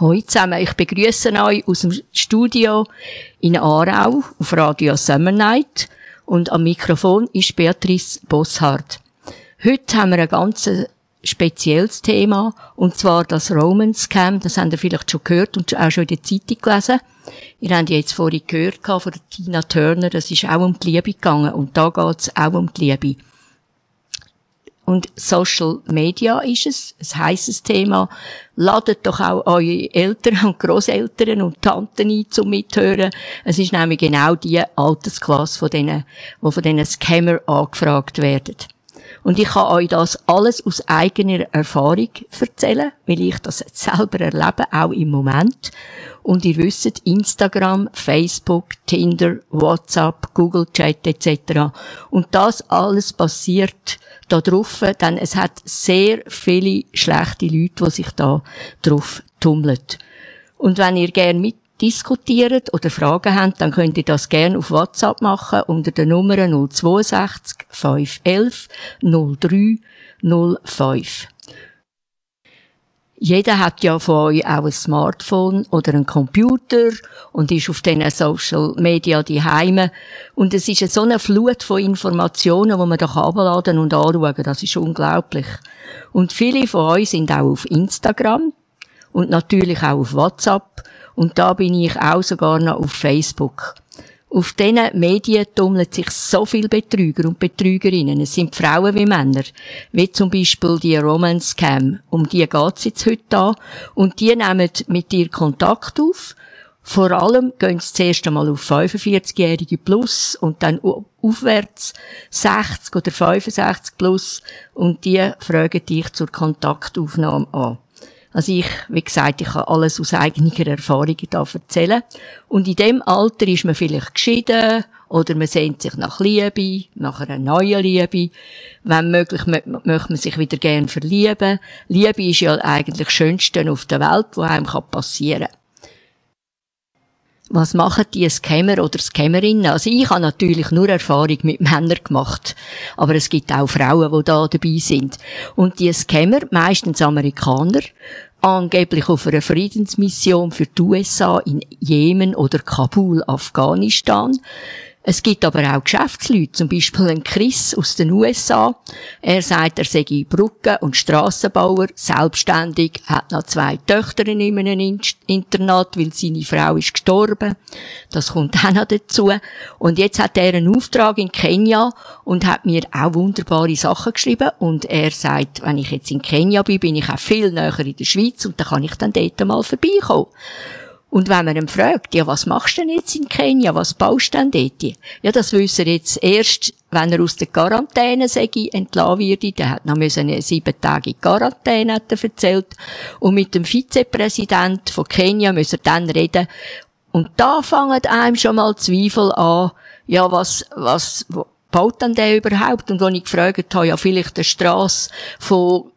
Hallo zusammen, ich begrüße euch aus dem Studio in Aarau auf Radio Summer Night und am Mikrofon ist Beatrice Bosshardt. Heute haben wir ein ganz spezielles Thema und zwar das Romance Scam, das habt ihr vielleicht schon gehört und auch schon in der Zeitung gelesen. Ihr habt jetzt vorhin gehört von Tina Turner, das ist auch um die Liebe gegangen und da geht es auch um die Liebe. Und Social Media ist es, ein heisses Thema. Ladet doch auch eure Eltern und Großeltern und Tanten ein zum Mithören. Es ist nämlich genau die Altersklasse von denen, die von diesen Scammer angefragt werden. Und ich kann euch das alles aus eigener Erfahrung erzählen, weil ich das selber erlebe, auch im Moment. Und ihr wisst, Instagram, Facebook, Tinder, WhatsApp, Google Chat etc. Und das alles passiert da drauf, denn es hat sehr viele schlechte Leute, die sich da drauf tummeln. Und wenn ihr gerne mit diskutiert oder Fragen habt, dann könnt ihr das gerne auf WhatsApp machen unter der Nummer 062 511 03 05. Jeder hat ja von euch auch ein Smartphone oder einen Computer und ist auf diesen Social Media daheim. Und es ist so eine Flut von Informationen, die man da abladen und anschauen Das ist unglaublich. Und viele von euch sind auch auf Instagram und natürlich auch auf WhatsApp und da bin ich auch sogar noch auf Facebook. Auf diesen Medien tummeln sich so viele Betrüger und Betrügerinnen. Es sind Frauen wie Männer. Wie zum Beispiel die Romance Cam. Um die geht's jetzt heute an. Und die nehmen mit dir Kontakt auf. Vor allem gehen sie zuerst einmal auf 45-Jährige plus und dann aufwärts 60 oder 65 plus und die fragen dich zur Kontaktaufnahme an. Also ich, wie gesagt, ich kann alles aus eigener Erfahrung da erzählen. Und in dem Alter ist man vielleicht geschieden oder man sehnt sich nach Liebe, nach einer neuen Liebe. Wenn möglich, möchte man sich wieder gern verlieben. Liebe ist ja eigentlich das Schönste auf der Welt, was einem passieren kann was machen die Scammer oder Scammerinnen? Also ich habe natürlich nur Erfahrung mit Männern gemacht, aber es gibt auch Frauen, die da dabei sind. Und die Scammer, meistens Amerikaner, angeblich auf einer Friedensmission für die USA in Jemen oder Kabul, Afghanistan, es gibt aber auch Geschäftsleute, zum Beispiel ein Chris aus den USA. Er sagt, er sei Brücken- und Strassenbauer, selbstständig, hat noch zwei Töchter in einem Internat, weil seine Frau ist gestorben. Das kommt auch noch dazu. Und jetzt hat er einen Auftrag in Kenia und hat mir auch wunderbare Sachen geschrieben. Und er sagt, wenn ich jetzt in Kenia bin, bin ich auch viel näher in der Schweiz und da kann ich dann dort mal vorbeikommen. Und wenn man ihn fragt, ja, was machst du denn jetzt in Kenia? Was baust du denn dort? Ja, das wissen er jetzt erst, wenn er aus der Quarantäne sage, entlassen wird. Der hat noch eine sieben Tage Quarantäne, hat er erzählt. Und mit dem Vizepräsident von Kenia müssen er dann reden. Und da fangen einem schon mal Zweifel an, ja, was, was, baut denn der überhaupt? Und wenn ich gefragt habe, ja, vielleicht eine Strasse von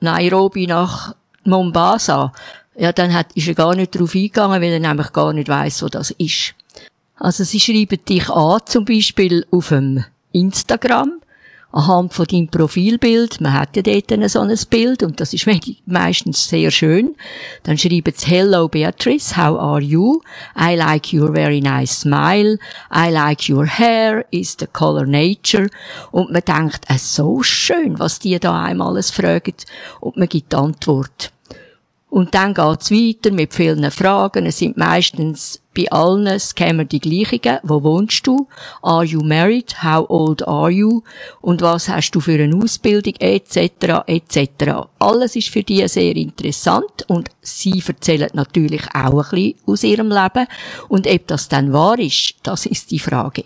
Nairobi nach Mombasa, ja, dann hat, ist er gar nicht darauf eingegangen, weil er nämlich gar nicht weiß, wo das ist. Also sie schreiben dich an, zum Beispiel auf dem Instagram, anhand von deinem Profilbild, man hat ja dort so ein Bild und das ist meistens sehr schön, dann schreiben sie Hello Beatrice, how are you? I like your very nice smile. I like your hair. Is the color nature? Und man denkt, es so schön, was die da einmal alles fragen und man gibt Antwort. Und dann geht's weiter mit vielen Fragen. Es sind meistens bei allen Scammer die gleichen. Wo wohnst du? Are you married? How old are you? Und was hast du für eine Ausbildung? Etc. etc. Alles ist für die sehr interessant und sie erzählen natürlich auch ein bisschen aus ihrem Leben. Und ob das dann wahr ist, das ist die Frage.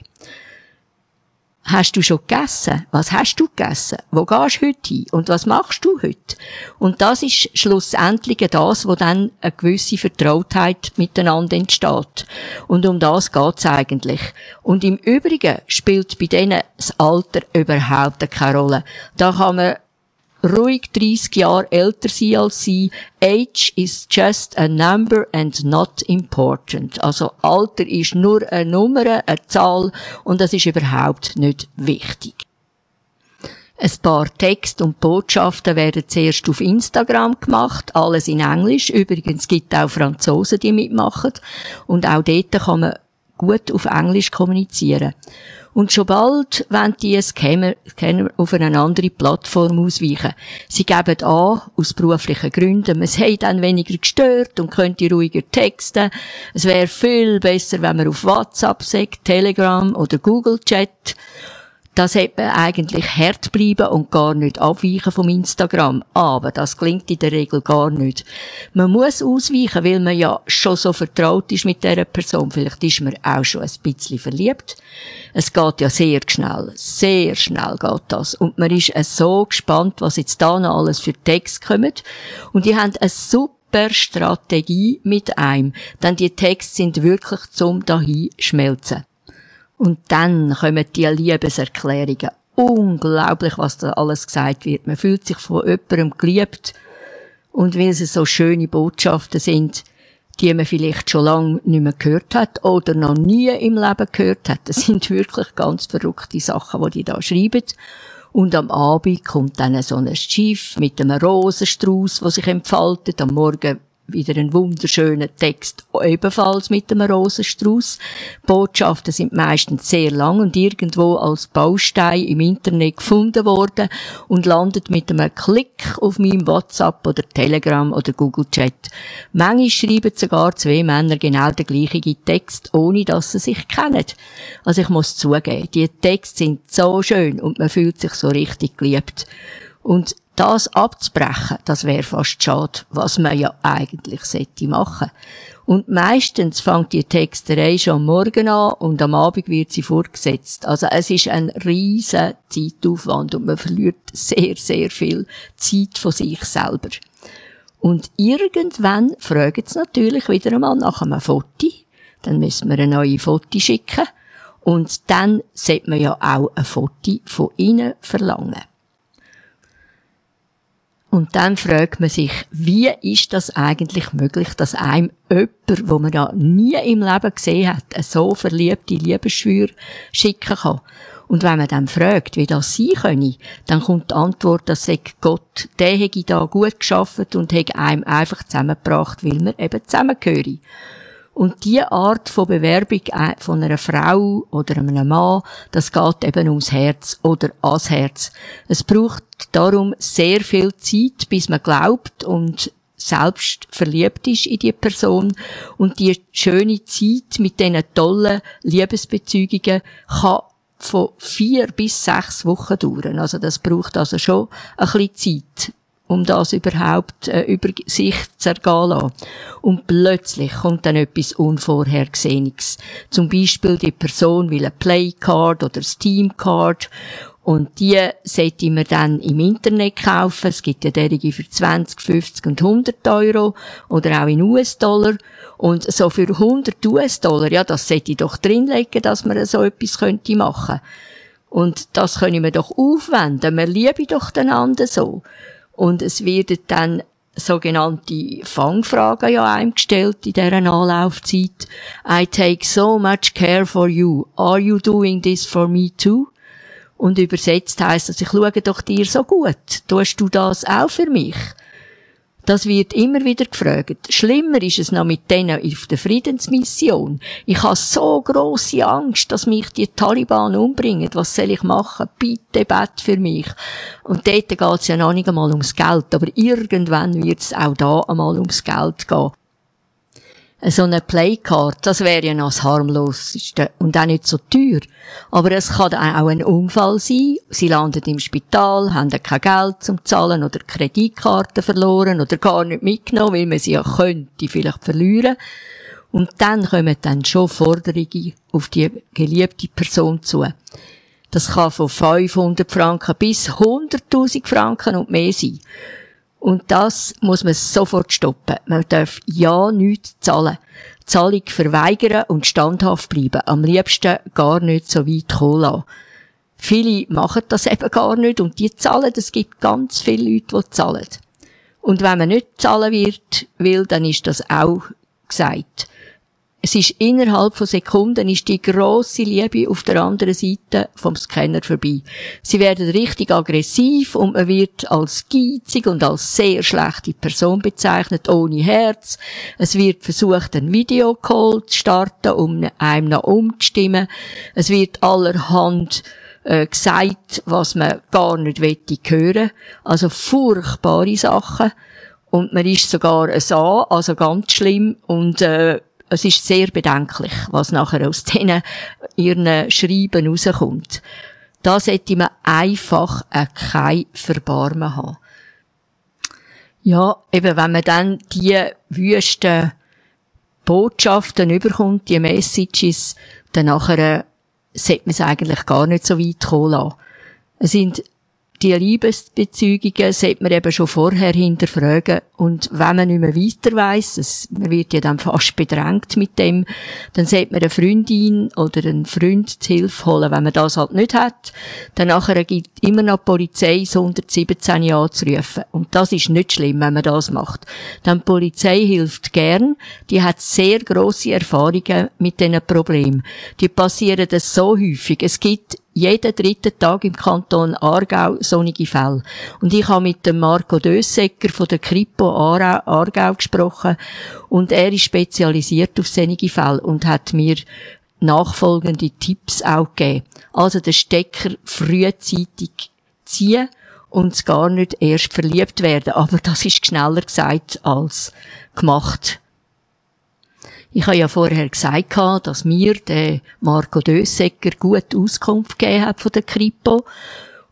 Hast du schon gegessen? Was hast du gegessen? Wo gehst du heute hin? Und was machst du heute? Und das ist schlussendlich das, wo dann eine gewisse Vertrautheit miteinander entsteht. Und um das geht's eigentlich. Und im Übrigen spielt bei denen das Alter überhaupt keine Rolle. Da kann man ruhig 30 Jahre älter sein als sie. Age is just a number and not important. Also Alter ist nur eine Nummer, eine Zahl und das ist überhaupt nicht wichtig. Ein paar Text und Botschaften werden zuerst auf Instagram gemacht, alles in Englisch. Übrigens gibt auch Franzosen, die mitmachen. Und auch dort kann man gut auf Englisch kommunizieren. Und schon bald wollen die Scammer, Scammer auf eine andere Plattform ausweichen. Sie geben an, aus beruflichen Gründen, man sei dann weniger gestört und könnte ruhiger texten. Es wäre viel besser, wenn man auf WhatsApp sagt, Telegram oder Google Chat da sollte man eigentlich hart bleiben und gar nicht abweichen vom Instagram. Aber das klingt in der Regel gar nicht. Man muss ausweichen, weil man ja schon so vertraut ist mit dieser Person. Vielleicht ist man auch schon ein bisschen verliebt. Es geht ja sehr schnell. Sehr schnell geht das. Und man ist so gespannt, was jetzt da noch alles für Text kommt. Und die haben eine super Strategie mit einem. Denn die Texte sind wirklich zum dahin schmelzen. Und dann kommen die Liebeserklärungen. Unglaublich, was da alles gesagt wird. Man fühlt sich von jemandem geliebt. Und weil es so schöne Botschaften sind, die man vielleicht schon lange nicht mehr gehört hat oder noch nie im Leben gehört hat. Das sind wirklich ganz verrückte Sachen, die die da schreiben. Und am Abend kommt dann so ein Schiff mit einem Rosenstrauß, der sich entfaltet. Am Morgen wieder ein wunderschöner Text, ebenfalls mit einem Rosenstrauß. Botschaften sind meistens sehr lang und irgendwo als Baustein im Internet gefunden worden und landet mit einem Klick auf meinem WhatsApp oder Telegram oder Google Chat. Manchmal schreiben sogar zwei Männer genau den gleichen Text, ohne dass sie sich kennen. Also ich muss zugeben, die Texte sind so schön und man fühlt sich so richtig geliebt. Und das abzubrechen, das wäre fast schade, was man ja eigentlich sollte machen. Und meistens fängt die Texterei schon am Morgen an und am Abend wird sie fortgesetzt. Also es ist ein riesen Zeitaufwand und man verliert sehr, sehr viel Zeit von sich selber. Und irgendwann fragen sie natürlich wieder einmal nach einem Foto. Dann müssen wir eine neue Foto schicken. Und dann sollte man ja auch ein Foto von ihnen verlangen. Und dann fragt man sich, wie ist das eigentlich möglich, dass einem jemand, wo man ja nie im Leben gesehen hat, eine so verliebte Liebesschwür schicken kann. Und wenn man dann fragt, wie das sein könne, dann kommt die Antwort, dass Gott, der hätte da gut geschafft und hätte einem einfach zusammengebracht, weil man eben zusammengehören. Und die Art von Bewerbung äh, von einer Frau oder einem Mann, das geht eben ums Herz oder ans Herz. Es braucht darum sehr viel Zeit, bis man glaubt und selbst verliebt ist in die Person und die schöne Zeit mit diesen tollen Liebesbezeugungen kann von vier bis sechs Wochen dauern. Also das braucht also schon ein bisschen Zeit um das überhaupt äh, über sich zu ergehen lassen. Und plötzlich kommt dann etwas Unvorhergesehenes. Zum Beispiel die Person will eine Playcard oder Steamcard und die sollte man dann im Internet kaufen. Es gibt ja derige für 20, 50 und 100 Euro oder auch in US-Dollar. Und so für 100 US-Dollar, ja, das sollte ich doch drinlegen, dass man so etwas könnte machen. Und das können wir doch aufwenden. Wir lieben doch den anderen so. Und es werden dann sogenannte Fangfragen ja einem gestellt in dieser Anlaufzeit. I take so much care for you. Are you doing this for me too? Und übersetzt heisst das, ich schaue doch dir so gut. Tust du das auch für mich? Das wird immer wieder gefragt. Schlimmer ist es noch mit denen auf der Friedensmission. Ich habe so große Angst, dass mich die Taliban umbringen. Was soll ich machen? Bitte bet für mich. Und dort geht es ja noch nicht einmal ums Geld, aber irgendwann wird es auch da einmal ums Geld gehen so eine Playcard, das wäre ja noch das harmloseste und auch nicht so teuer. Aber es kann auch ein Unfall sein. Sie landen im Spital, haben kein Geld zum Zahlen oder Kreditkarten verloren oder gar nicht mitgenommen, weil man sie ja könnte vielleicht verlieren. Und dann kommen dann schon Forderungen auf die geliebte Person zu. Das kann von 500 Franken bis 100.000 Franken und mehr sein. Und das muss man sofort stoppen. Man darf ja nichts zahlen. Zahlung verweigern und standhaft bleiben. Am liebsten gar nicht so weit kommen lassen. Viele machen das eben gar nicht und die zahlen. Es gibt ganz viele Leute, die zahlen. Und wenn man nicht zahlen wird, will, dann ist das auch gesagt. Es ist innerhalb von Sekunden ist die grosse Liebe auf der anderen Seite vom Scanner vorbei. Sie werden richtig aggressiv und man wird als geizig und als sehr schlechte Person bezeichnet, ohne Herz. Es wird versucht, ein Videocall zu starten, um einem noch umzustimmen. Es wird allerhand äh, gesagt, was man gar nicht wette hören. Also furchtbare Sachen. Und man ist sogar so, also ganz schlimm und äh, es ist sehr bedenklich, was nachher aus denen ihren Schreiben rauskommt. Da sollte man einfach kein Verbarmen haben. Ja, eben, wenn man dann die wüsten Botschaften überkommt, die Messages, dann nachher sollte man es eigentlich gar nicht so weit kommen lassen. Es sind die Liebesbezeugungen sollte man eben schon vorher hinterfragen. Und wenn man nicht mehr weiter weiss, man wird ja dann fast bedrängt mit dem, dann sollte man eine Freundin oder einen Freund zu Hilfe holen, wenn man das halt nicht hat. Dann nachher gibt immer noch die Polizei das 117 anzurufen. Und das ist nicht schlimm, wenn man das macht. Dann die Polizei hilft gern. Die hat sehr grosse Erfahrungen mit diesen Problemen. Die passieren das so häufig. Es gibt jeden dritten Tag im Kanton Aargau sonnige Fälle. Und ich habe mit dem Marco Dössecker von der Kripo Aargau gesprochen und er ist spezialisiert auf sonnige Fälle und hat mir nachfolgende Tipps auch gegeben. Also den Stecker frühzeitig ziehen und gar nicht erst verliebt werden. Aber das ist schneller gesagt als gemacht. Ich habe ja vorher gesagt, dass mir der Marco Dössecker gut Auskunft gegeben hat von der Kripo.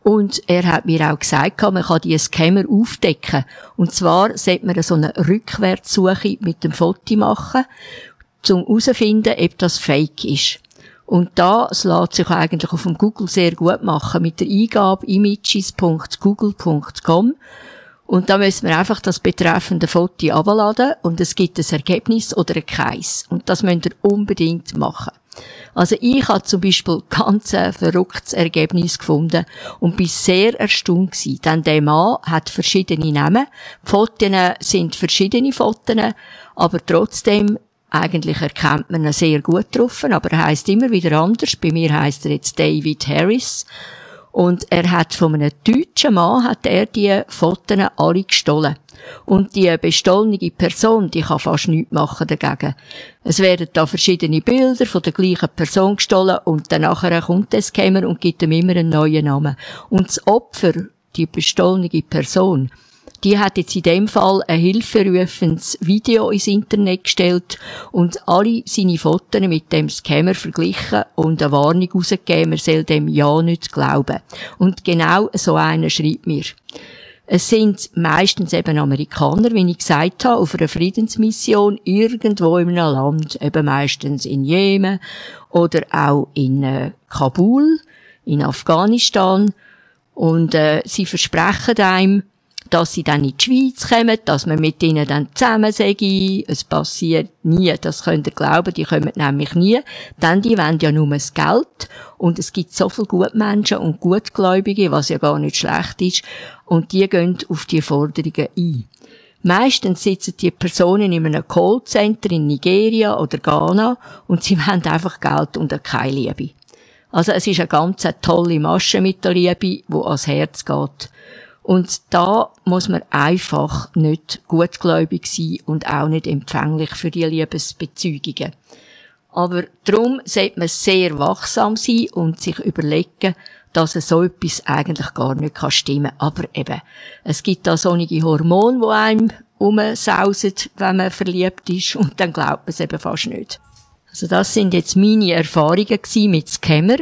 Und er hat mir auch gesagt, man kann die Scammer aufdecken. Und zwar sollte man so eine Rückwärtssuche mit dem Foto machen, um herauszufinden, ob das fake ist. Und das lässt sich eigentlich auf dem Google sehr gut machen mit der Eingabe images.google.com und da müssen wir einfach das betreffende Foto abladen und es gibt ein Ergebnis oder ein Kreis. Und das müsst ihr unbedingt machen. Also ich habe zum Beispiel ganz ein verrücktes Ergebnis gefunden und bin sehr erstaunt gewesen, denn der Mann hat verschiedene Namen. Die Fotos sind verschiedene Fotos, aber trotzdem eigentlich erkennt man ihn sehr gut drauf, aber er heisst immer wieder anders. Bei mir heisst er jetzt David Harris. Und er hat von einem deutschen Mann, hat er die Fotos alle gestohlen. Und die bestohlene Person, die kann fast nichts machen dagegen. Es werden da verschiedene Bilder von der gleichen Person gestohlen und dann nachher kommt der Scammer und gibt ihm immer einen neuen Namen. Und das Opfer, die bestohlene Person, die hat jetzt in dem Fall ein hilferufendes Video ins Internet gestellt und alle seine Fotos mit dem Scammer verglichen und eine Warnung rausgegeben, er soll dem ja nicht glauben. Und genau so einer schreibt mir. Es sind meistens eben Amerikaner, wie ich gesagt habe, auf einer Friedensmission irgendwo in einem Land, eben meistens in Jemen oder auch in äh, Kabul, in Afghanistan. Und äh, sie versprechen einem, dass sie dann in die Schweiz kommen, dass man mit ihnen dann zusammen sei. Es passiert nie, das könnt ihr glauben, die kommen nämlich nie. Denn die wollen ja nur das Geld. Und es gibt so viele Gutmenschen und Gutgläubige, was ja gar nicht schlecht ist. Und die gehen auf die Forderungen ein. Meistens sitzen die Personen in einem Callcenter in Nigeria oder Ghana und sie wollen einfach Geld und keine Liebe. Also es ist eine ganz tolle Masche mit der Liebe, die ans Herz geht. Und da muss man einfach nicht gutgläubig sein und auch nicht empfänglich für die Liebesbezeugungen. Aber darum sollte man sehr wachsam sein und sich überlegen, dass so etwas eigentlich gar nicht stimmen kann. Aber eben, es gibt da sonnige Hormone, die einem umsausen, wenn man verliebt ist, und dann glaubt man es eben fast nicht. Also das sind jetzt meine Erfahrungen mit Scammer.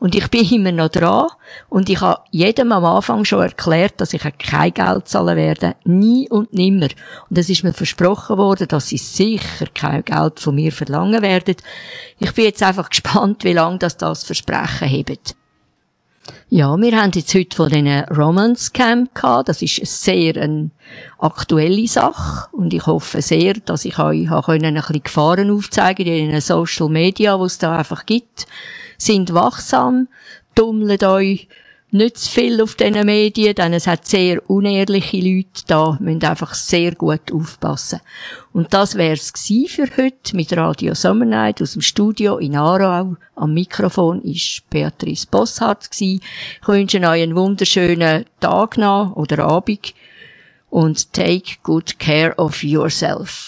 Und ich bin immer noch dran. Und ich habe jedem am Anfang schon erklärt, dass ich kein Geld zahlen werde. Nie und nimmer. Und es ist mir versprochen worden, dass sie sicher kein Geld von mir verlangen werden. Ich bin jetzt einfach gespannt, wie lange das das Versprechen hebt. Ja, wir haben jetzt heute von diesen Romance Camp gehabt. Das ist sehr eine aktuelle Sache. Und ich hoffe sehr, dass ich euch ein bisschen Gefahren aufzeigen in den Social Media, wo es da einfach gibt. Sind wachsam, tummelt euch nicht zu viel auf diesen Medien, denn es hat sehr unehrliche Leute da, müssen einfach sehr gut aufpassen. Und das wär's für heute mit Radio Summer Night aus dem Studio in Aarau. Am Mikrofon ist Beatrice Bosshardt Ich wünsche euch einen wunderschönen Tag noch oder Abend und take good care of yourself.